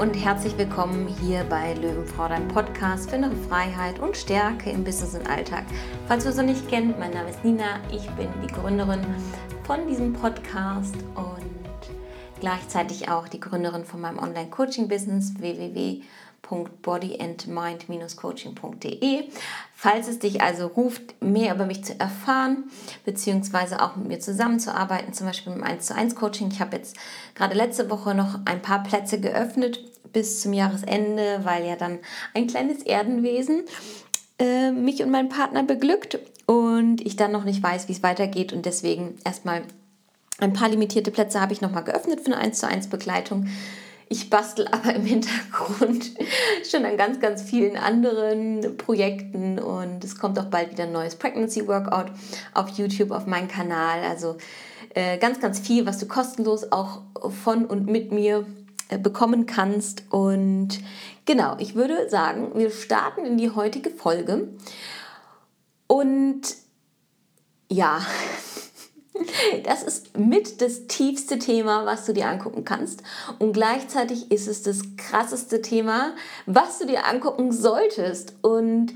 und herzlich willkommen hier bei Löwenfrau, dein Podcast für innere Freiheit und Stärke im Business und Alltag. Falls du es noch nicht kennst, mein Name ist Nina, ich bin die Gründerin von diesem Podcast und gleichzeitig auch die Gründerin von meinem Online-Coaching-Business www.bodyandmind-coaching.de. Falls es dich also ruft, mehr über mich zu erfahren, beziehungsweise auch mit mir zusammenzuarbeiten, zum Beispiel im 1 zu 1 Coaching. Ich habe jetzt gerade letzte Woche noch ein paar Plätze geöffnet bis zum Jahresende, weil ja dann ein kleines Erdenwesen äh, mich und meinen Partner beglückt und ich dann noch nicht weiß, wie es weitergeht und deswegen erstmal ein paar limitierte Plätze habe ich nochmal geöffnet für eine 1 zu 1 Begleitung. Ich bastel aber im Hintergrund schon an ganz, ganz vielen anderen Projekten und es kommt auch bald wieder ein neues Pregnancy Workout auf YouTube, auf meinen Kanal. Also äh, ganz, ganz viel, was du kostenlos auch von und mit mir äh, bekommen kannst. Und genau, ich würde sagen, wir starten in die heutige Folge. Und ja, das ist mit das tiefste Thema, was du dir angucken kannst. Und gleichzeitig ist es das krasseste Thema, was du dir angucken solltest. Und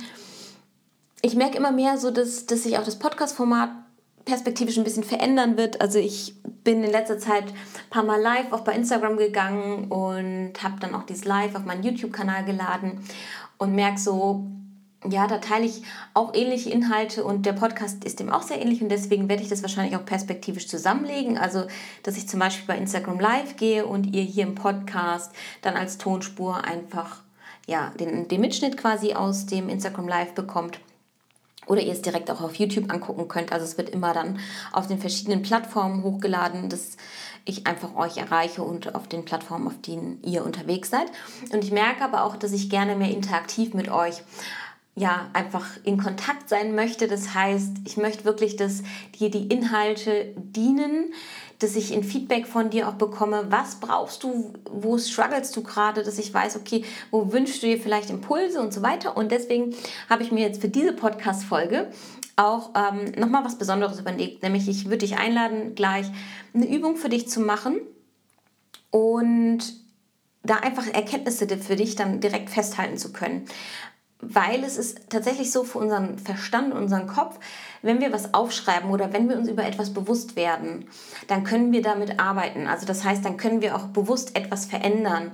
ich merke immer mehr so, dass, dass sich auch das Podcast-Format perspektivisch ein bisschen verändern wird. Also ich bin in letzter Zeit ein paar Mal live auch bei Instagram gegangen und habe dann auch dieses Live auf meinen YouTube-Kanal geladen und merke so, ja, da teile ich auch ähnliche Inhalte und der Podcast ist dem auch sehr ähnlich und deswegen werde ich das wahrscheinlich auch perspektivisch zusammenlegen. Also, dass ich zum Beispiel bei Instagram Live gehe und ihr hier im Podcast dann als Tonspur einfach ja, den, den Mitschnitt quasi aus dem Instagram Live bekommt oder ihr es direkt auch auf YouTube angucken könnt. Also es wird immer dann auf den verschiedenen Plattformen hochgeladen, dass ich einfach euch erreiche und auf den Plattformen, auf denen ihr unterwegs seid. Und ich merke aber auch, dass ich gerne mehr interaktiv mit euch ja, einfach in Kontakt sein möchte. Das heißt, ich möchte wirklich, dass dir die Inhalte dienen, dass ich ein Feedback von dir auch bekomme. Was brauchst du? Wo strugglest du gerade? Dass ich weiß, okay, wo wünschst du dir vielleicht Impulse und so weiter. Und deswegen habe ich mir jetzt für diese Podcast-Folge auch ähm, nochmal was Besonderes überlegt. Nämlich, ich würde dich einladen, gleich eine Übung für dich zu machen und da einfach Erkenntnisse für dich dann direkt festhalten zu können weil es ist tatsächlich so für unseren Verstand, unseren Kopf, wenn wir was aufschreiben oder wenn wir uns über etwas bewusst werden, dann können wir damit arbeiten. Also das heißt, dann können wir auch bewusst etwas verändern.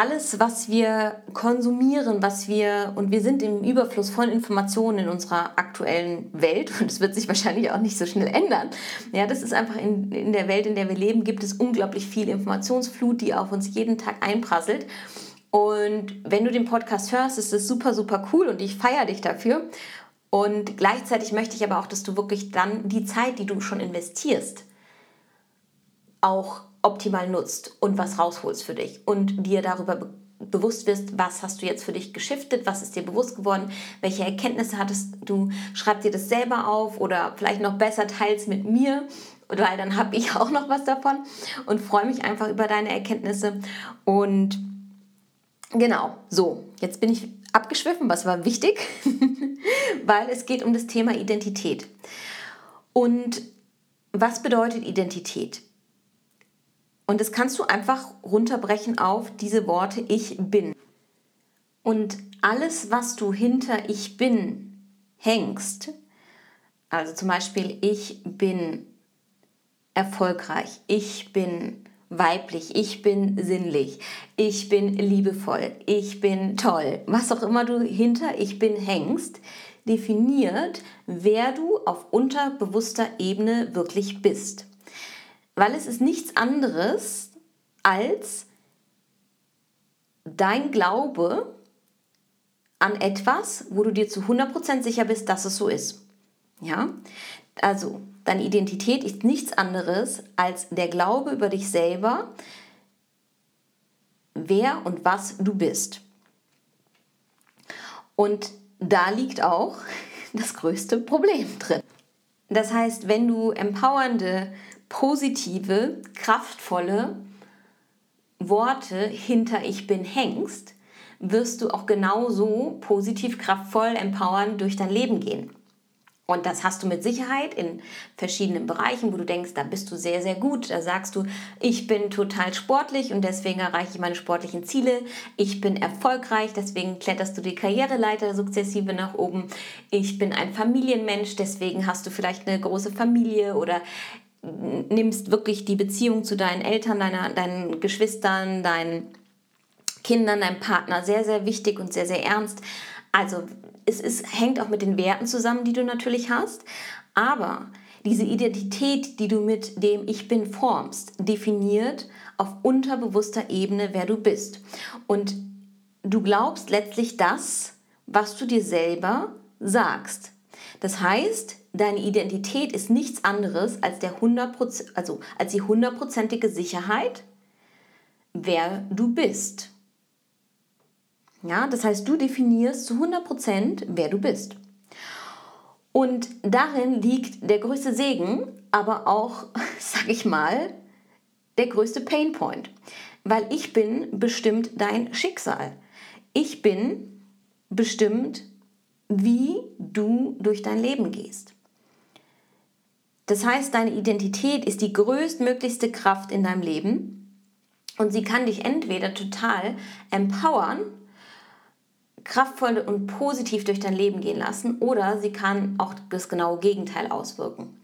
Alles, was wir konsumieren, was wir, und wir sind im Überfluss von Informationen in unserer aktuellen Welt, und es wird sich wahrscheinlich auch nicht so schnell ändern. Ja, das ist einfach in, in der Welt, in der wir leben, gibt es unglaublich viel Informationsflut, die auf uns jeden Tag einprasselt. Und wenn du den Podcast hörst, ist es super, super cool und ich feiere dich dafür. Und gleichzeitig möchte ich aber auch, dass du wirklich dann die Zeit, die du schon investierst, auch optimal nutzt und was rausholst für dich und dir darüber be bewusst wirst, was hast du jetzt für dich geschiftet, was ist dir bewusst geworden, welche Erkenntnisse hattest du, schreib dir das selber auf oder vielleicht noch besser teils mit mir, weil dann habe ich auch noch was davon und freue mich einfach über deine Erkenntnisse und Genau, so, jetzt bin ich abgeschwiffen, was war wichtig, weil es geht um das Thema Identität. Und was bedeutet Identität? Und das kannst du einfach runterbrechen auf diese Worte Ich bin. Und alles, was du hinter Ich bin hängst, also zum Beispiel Ich bin erfolgreich, ich bin weiblich, ich bin sinnlich, ich bin liebevoll, ich bin toll, was auch immer du hinter ich bin hängst, definiert, wer du auf unterbewusster Ebene wirklich bist. Weil es ist nichts anderes als dein Glaube an etwas, wo du dir zu 100% sicher bist, dass es so ist. Ja? Also, deine Identität ist nichts anderes als der Glaube über dich selber, wer und was du bist. Und da liegt auch das größte Problem drin. Das heißt, wenn du empowernde, positive, kraftvolle Worte hinter Ich bin hängst, wirst du auch genauso positiv, kraftvoll, empowernd durch dein Leben gehen. Und das hast du mit Sicherheit in verschiedenen Bereichen, wo du denkst, da bist du sehr, sehr gut. Da sagst du, ich bin total sportlich und deswegen erreiche ich meine sportlichen Ziele. Ich bin erfolgreich, deswegen kletterst du die Karriereleiter sukzessive nach oben. Ich bin ein Familienmensch, deswegen hast du vielleicht eine große Familie oder nimmst wirklich die Beziehung zu deinen Eltern, deiner, deinen Geschwistern, deinen Kindern, deinem Partner sehr, sehr wichtig und sehr, sehr ernst. Also es ist, hängt auch mit den Werten zusammen, die du natürlich hast, aber diese Identität, die du mit dem Ich bin formst, definiert auf unterbewusster Ebene, wer du bist. Und du glaubst letztlich das, was du dir selber sagst. Das heißt, deine Identität ist nichts anderes als, der 100%, also als die hundertprozentige Sicherheit, wer du bist. Ja, das heißt, du definierst zu 100%, wer du bist. Und darin liegt der größte Segen, aber auch, sag ich mal, der größte Painpoint. Weil ich bin bestimmt dein Schicksal. Ich bin bestimmt, wie du durch dein Leben gehst. Das heißt, deine Identität ist die größtmöglichste Kraft in deinem Leben und sie kann dich entweder total empowern kraftvoll und positiv durch dein Leben gehen lassen oder sie kann auch das genaue Gegenteil auswirken.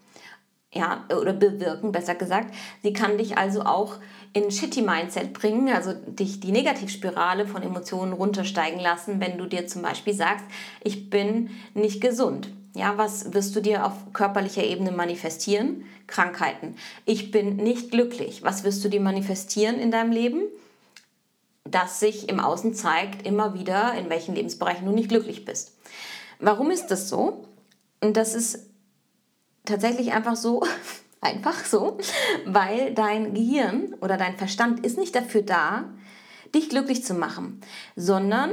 Ja, oder bewirken, besser gesagt. Sie kann dich also auch in Shitty Mindset bringen, also dich die Negativspirale von Emotionen runtersteigen lassen, wenn du dir zum Beispiel sagst, ich bin nicht gesund. Ja, was wirst du dir auf körperlicher Ebene manifestieren? Krankheiten. Ich bin nicht glücklich. Was wirst du dir manifestieren in deinem Leben? Das sich im Außen zeigt, immer wieder, in welchen Lebensbereichen du nicht glücklich bist. Warum ist das so? Und das ist tatsächlich einfach so, einfach so, weil dein Gehirn oder dein Verstand ist nicht dafür da, dich glücklich zu machen, sondern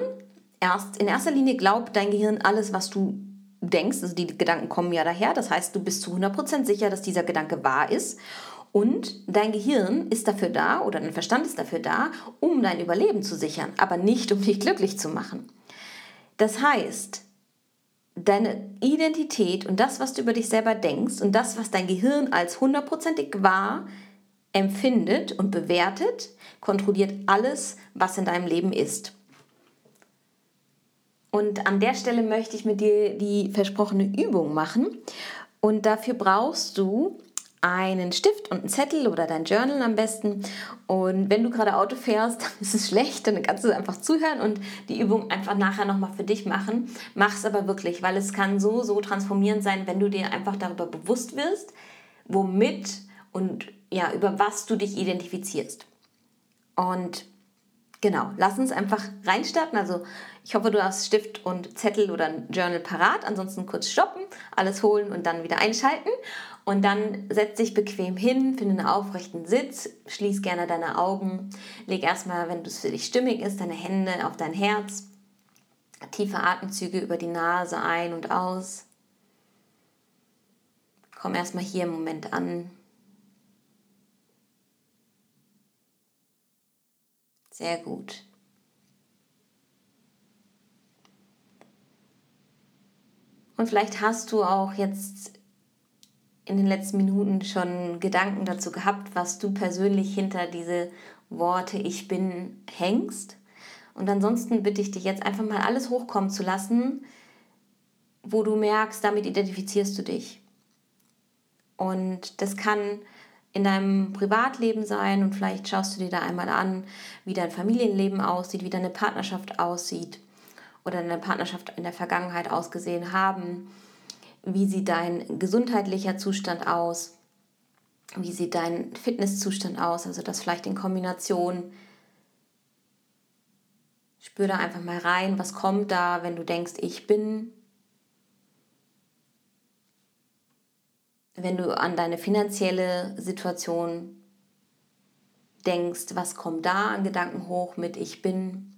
erst in erster Linie glaubt dein Gehirn alles, was du denkst, also die Gedanken kommen ja daher, das heißt, du bist zu 100% sicher, dass dieser Gedanke wahr ist und dein Gehirn ist dafür da oder dein Verstand ist dafür da, um dein Überleben zu sichern, aber nicht um dich glücklich zu machen. Das heißt, deine Identität und das, was du über dich selber denkst und das, was dein Gehirn als hundertprozentig wahr empfindet und bewertet, kontrolliert alles, was in deinem Leben ist. Und an der Stelle möchte ich mit dir die versprochene Übung machen. Und dafür brauchst du einen Stift und einen Zettel oder dein Journal am besten. Und wenn du gerade Auto fährst, dann ist es schlecht, dann kannst du einfach zuhören und die Übung einfach nachher nochmal für dich machen. Mach es aber wirklich, weil es kann so, so transformierend sein, wenn du dir einfach darüber bewusst wirst, womit und ja, über was du dich identifizierst. Und genau, lass uns einfach reinstarten. Also ich hoffe, du hast Stift und Zettel oder ein Journal parat. Ansonsten kurz stoppen, alles holen und dann wieder einschalten. Und dann setz dich bequem hin, finde einen aufrechten Sitz, schließ gerne deine Augen, leg erstmal, wenn es für dich stimmig ist, deine Hände auf dein Herz. Tiefe Atemzüge über die Nase ein und aus. Komm erstmal hier im Moment an. Sehr gut. Und vielleicht hast du auch jetzt in den letzten Minuten schon Gedanken dazu gehabt, was du persönlich hinter diese Worte Ich bin hängst. Und ansonsten bitte ich dich jetzt einfach mal alles hochkommen zu lassen, wo du merkst, damit identifizierst du dich. Und das kann in deinem Privatleben sein und vielleicht schaust du dir da einmal an, wie dein Familienleben aussieht, wie deine Partnerschaft aussieht oder deine Partnerschaft in der Vergangenheit ausgesehen haben wie sieht dein gesundheitlicher Zustand aus, wie sieht dein Fitnesszustand aus, also das vielleicht in Kombination. Spür da einfach mal rein, was kommt da, wenn du denkst, ich bin. Wenn du an deine finanzielle Situation denkst, was kommt da an Gedanken hoch mit ich bin.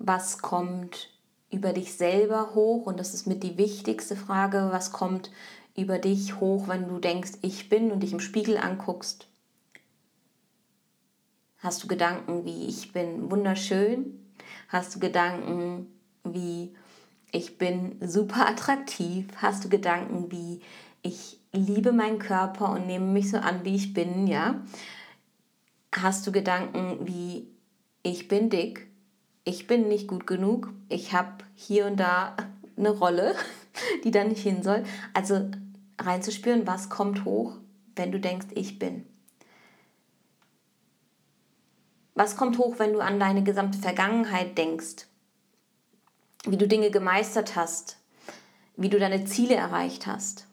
Was kommt über dich selber hoch und das ist mit die wichtigste Frage, was kommt über dich hoch, wenn du denkst, ich bin und dich im Spiegel anguckst. Hast du Gedanken wie ich bin wunderschön? Hast du Gedanken wie ich bin super attraktiv? Hast du Gedanken wie ich liebe meinen Körper und nehme mich so an, wie ich bin, ja? Hast du Gedanken wie ich bin dick, ich bin nicht gut genug, ich habe hier und da eine Rolle, die da nicht hin soll? Also reinzuspüren, was kommt hoch, wenn du denkst, ich bin. Was kommt hoch, wenn du an deine gesamte Vergangenheit denkst? Wie du Dinge gemeistert hast? Wie du deine Ziele erreicht hast?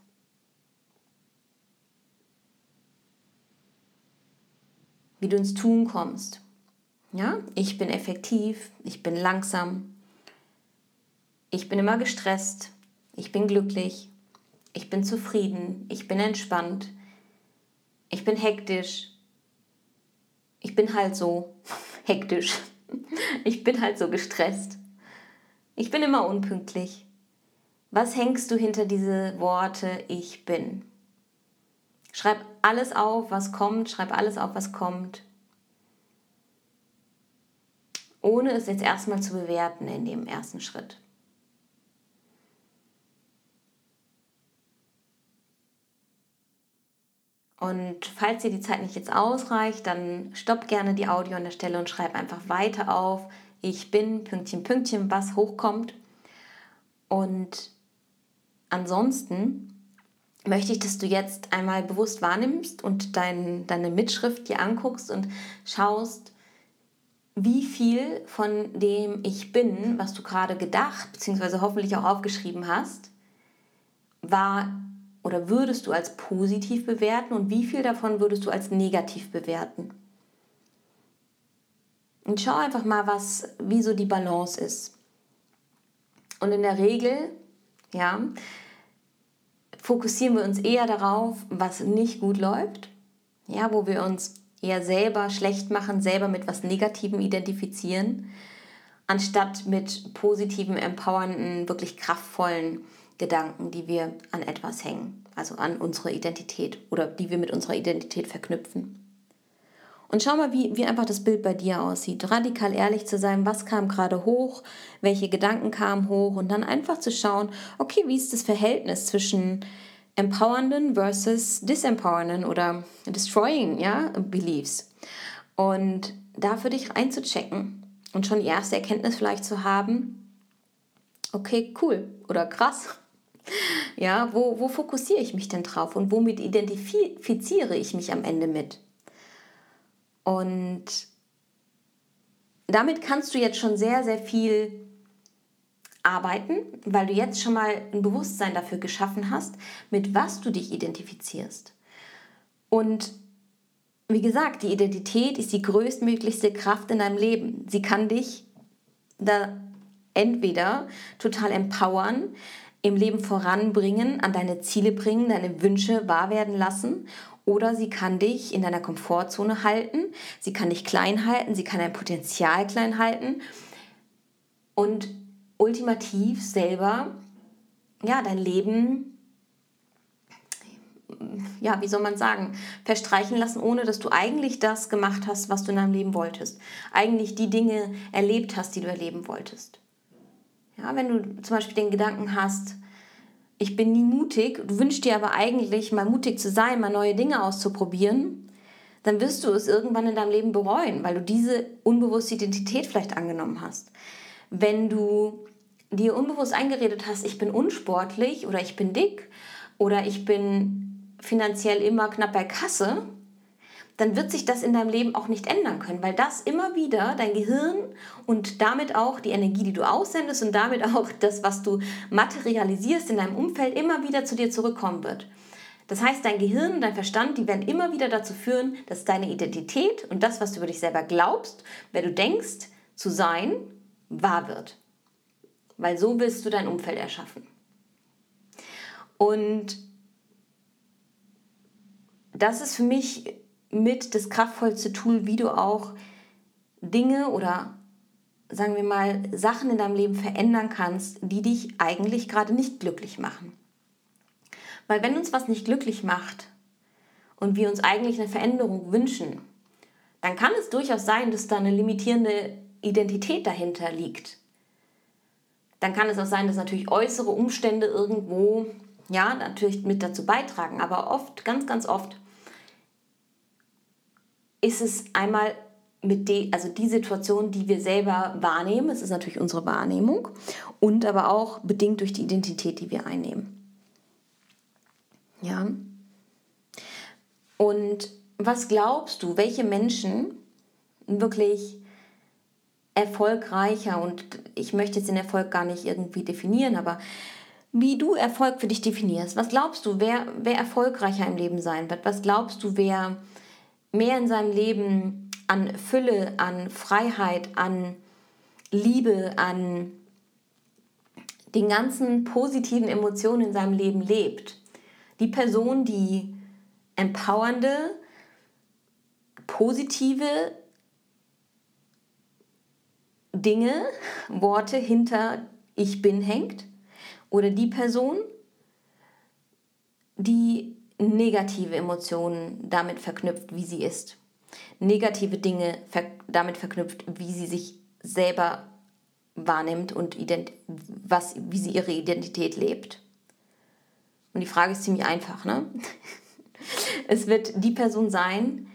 Wie du ins Tun kommst? Ja, ich bin effektiv, ich bin langsam, ich bin immer gestresst, ich bin glücklich, ich bin zufrieden, ich bin entspannt, ich bin hektisch, ich bin halt so hektisch. Ich bin halt so gestresst. Ich bin immer unpünktlich. Was hängst du hinter diese Worte ich bin? Schreib alles auf, was kommt, schreib alles auf, was kommt. Ohne es jetzt erstmal zu bewerten in dem ersten Schritt. Und falls dir die Zeit nicht jetzt ausreicht, dann stopp gerne die Audio an der Stelle und schreib einfach weiter auf. Ich bin Pünktchen, Pünktchen, was hochkommt. Und ansonsten möchte ich, dass du jetzt einmal bewusst wahrnimmst und dein, deine Mitschrift dir anguckst und schaust, wie viel von dem Ich bin, was du gerade gedacht bzw. hoffentlich auch aufgeschrieben hast, war oder würdest du als positiv bewerten und wie viel davon würdest du als negativ bewerten? Und schau einfach mal, was, wie so die Balance ist. Und in der Regel, ja, fokussieren wir uns eher darauf, was nicht gut läuft, ja, wo wir uns eher selber schlecht machen, selber mit was Negativem identifizieren, anstatt mit positiven, empowernden, wirklich kraftvollen Gedanken, die wir an etwas hängen, also an unsere Identität oder die wir mit unserer Identität verknüpfen. Und schau mal, wie, wie einfach das Bild bei dir aussieht. Radikal ehrlich zu sein, was kam gerade hoch, welche Gedanken kamen hoch und dann einfach zu schauen, okay, wie ist das Verhältnis zwischen empowernden versus disempowernden oder destroying ja, beliefs. Und da für dich einzuchecken und schon die erste Erkenntnis vielleicht zu haben, okay, cool oder krass, ja, wo, wo fokussiere ich mich denn drauf und womit identifiziere ich mich am Ende mit? Und damit kannst du jetzt schon sehr, sehr viel arbeiten, weil du jetzt schon mal ein Bewusstsein dafür geschaffen hast, mit was du dich identifizierst. Und wie gesagt, die Identität ist die größtmöglichste Kraft in deinem Leben. Sie kann dich da entweder total empowern, im Leben voranbringen, an deine Ziele bringen, deine Wünsche wahr werden lassen. Oder sie kann dich in deiner Komfortzone halten, sie kann dich klein halten, sie kann dein Potenzial klein halten und ultimativ selber ja, dein Leben, ja, wie soll man sagen, verstreichen lassen, ohne dass du eigentlich das gemacht hast, was du in deinem Leben wolltest. Eigentlich die Dinge erlebt hast, die du erleben wolltest. Ja, wenn du zum Beispiel den Gedanken hast, ich bin nie mutig, du wünschst dir aber eigentlich mal mutig zu sein, mal neue Dinge auszuprobieren, dann wirst du es irgendwann in deinem Leben bereuen, weil du diese unbewusste Identität vielleicht angenommen hast. Wenn du dir unbewusst eingeredet hast, ich bin unsportlich oder ich bin dick oder ich bin finanziell immer knapp bei Kasse, dann wird sich das in deinem Leben auch nicht ändern können, weil das immer wieder dein Gehirn und damit auch die Energie, die du aussendest und damit auch das, was du materialisierst in deinem Umfeld, immer wieder zu dir zurückkommen wird. Das heißt, dein Gehirn und dein Verstand, die werden immer wieder dazu führen, dass deine Identität und das, was du über dich selber glaubst, wer du denkst zu sein, wahr wird. Weil so willst du dein Umfeld erschaffen. Und das ist für mich mit das kraftvollste Tool, wie du auch Dinge oder sagen wir mal Sachen in deinem Leben verändern kannst, die dich eigentlich gerade nicht glücklich machen. Weil wenn uns was nicht glücklich macht und wir uns eigentlich eine Veränderung wünschen, dann kann es durchaus sein, dass da eine limitierende Identität dahinter liegt. Dann kann es auch sein, dass natürlich äußere Umstände irgendwo, ja, natürlich mit dazu beitragen. Aber oft, ganz, ganz oft ist es einmal mit de, also die Situation, die wir selber wahrnehmen, es ist natürlich unsere Wahrnehmung und aber auch bedingt durch die Identität, die wir einnehmen. Ja. Und was glaubst du, welche Menschen wirklich erfolgreicher und ich möchte jetzt den Erfolg gar nicht irgendwie definieren, aber wie du Erfolg für dich definierst. Was glaubst du, wer, wer erfolgreicher im Leben sein wird? Was glaubst du, wer mehr in seinem Leben an Fülle, an Freiheit, an Liebe, an den ganzen positiven Emotionen in seinem Leben lebt? Die Person, die empowernde, positive Dinge, Worte hinter Ich bin hängt oder die Person, die negative Emotionen damit verknüpft, wie sie ist. Negative Dinge damit verknüpft, wie sie sich selber wahrnimmt und was, wie sie ihre Identität lebt. Und die Frage ist ziemlich einfach. Ne? Es wird die Person sein,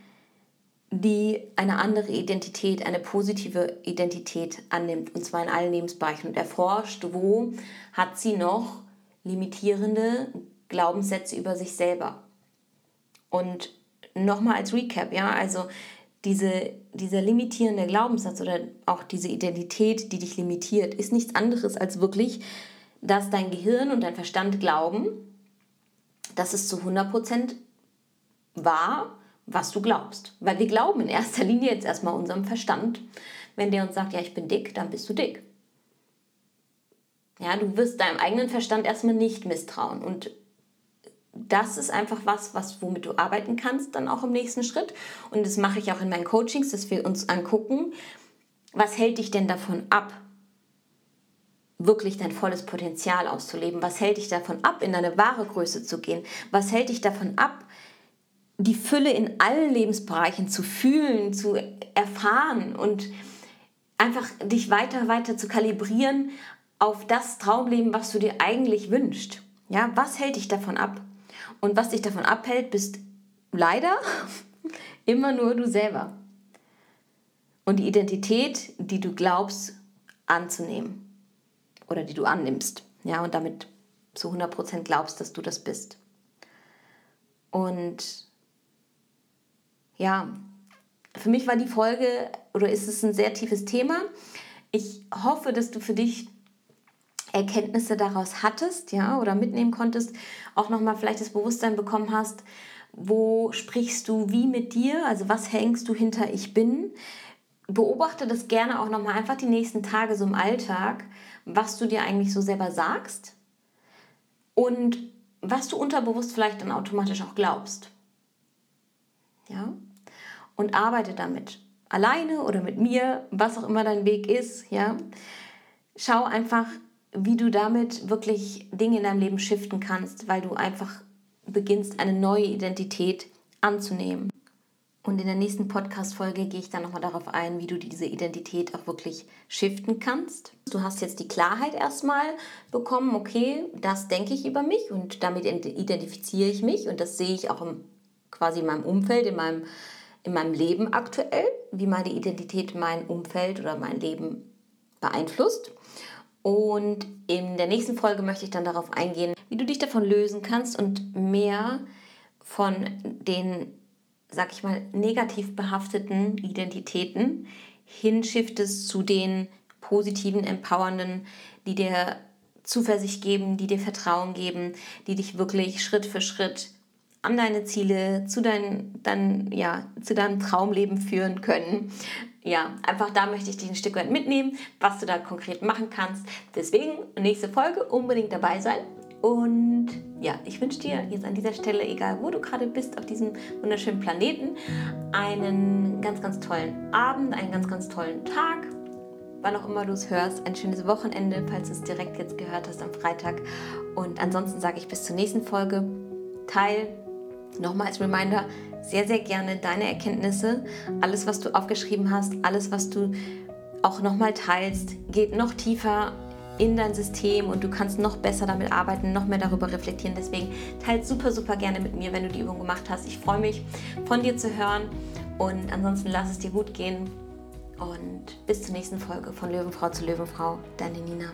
die eine andere Identität, eine positive Identität annimmt, und zwar in allen Lebensbereichen und erforscht, wo hat sie noch limitierende Glaubenssätze über sich selber. Und nochmal als Recap, ja, also diese, dieser limitierende Glaubenssatz oder auch diese Identität, die dich limitiert, ist nichts anderes als wirklich, dass dein Gehirn und dein Verstand glauben, dass es zu 100% wahr was du glaubst. Weil wir glauben in erster Linie jetzt erstmal unserem Verstand. Wenn der uns sagt, ja, ich bin dick, dann bist du dick. Ja, du wirst deinem eigenen Verstand erstmal nicht misstrauen. Und das ist einfach was, was womit du arbeiten kannst, dann auch im nächsten Schritt. Und das mache ich auch in meinen Coachings, dass wir uns angucken, was hält dich denn davon ab, wirklich dein volles Potenzial auszuleben? Was hält dich davon ab, in deine wahre Größe zu gehen? Was hält dich davon ab, die Fülle in allen Lebensbereichen zu fühlen, zu erfahren und einfach dich weiter, weiter zu kalibrieren auf das Traumleben, was du dir eigentlich wünschst. Ja, was hält dich davon ab? Und was dich davon abhält, bist leider immer nur du selber. Und die Identität, die du glaubst anzunehmen oder die du annimmst. Ja, und damit zu 100% glaubst, dass du das bist. Und ja, für mich war die Folge oder ist es ein sehr tiefes Thema. Ich hoffe, dass du für dich Erkenntnisse daraus hattest, ja, oder mitnehmen konntest, auch nochmal vielleicht das Bewusstsein bekommen hast, wo sprichst du wie mit dir, also was hängst du hinter ich bin. Beobachte das gerne auch nochmal einfach die nächsten Tage so im Alltag, was du dir eigentlich so selber sagst und was du unterbewusst vielleicht dann automatisch auch glaubst. Ja? Und arbeite damit. Alleine oder mit mir, was auch immer dein Weg ist, ja. Schau einfach, wie du damit wirklich Dinge in deinem Leben shiften kannst, weil du einfach beginnst, eine neue Identität anzunehmen. Und in der nächsten Podcast-Folge gehe ich dann nochmal darauf ein, wie du diese Identität auch wirklich shiften kannst. Du hast jetzt die Klarheit erstmal bekommen, okay, das denke ich über mich und damit identifiziere ich mich und das sehe ich auch im quasi in meinem Umfeld, in meinem, in meinem Leben aktuell, wie meine Identität mein Umfeld oder mein Leben beeinflusst. Und in der nächsten Folge möchte ich dann darauf eingehen, wie du dich davon lösen kannst und mehr von den, sag ich mal, negativ behafteten Identitäten hinschiftest zu den positiven, empowernden, die dir Zuversicht geben, die dir Vertrauen geben, die dich wirklich Schritt für Schritt an deine Ziele, zu, dein, dein, ja, zu deinem Traumleben führen können. Ja, einfach da möchte ich dich ein Stück weit mitnehmen, was du da konkret machen kannst. Deswegen nächste Folge unbedingt dabei sein. Und ja, ich wünsche dir jetzt an dieser Stelle, egal wo du gerade bist, auf diesem wunderschönen Planeten, einen ganz, ganz tollen Abend, einen ganz, ganz tollen Tag, wann auch immer du es hörst, ein schönes Wochenende, falls du es direkt jetzt gehört hast am Freitag. Und ansonsten sage ich bis zur nächsten Folge. Teil Nochmal als Reminder, sehr, sehr gerne deine Erkenntnisse, alles, was du aufgeschrieben hast, alles, was du auch nochmal teilst, geht noch tiefer in dein System und du kannst noch besser damit arbeiten, noch mehr darüber reflektieren. Deswegen teile super, super gerne mit mir, wenn du die Übung gemacht hast. Ich freue mich, von dir zu hören und ansonsten lass es dir gut gehen und bis zur nächsten Folge von Löwenfrau zu Löwenfrau, deine Nina.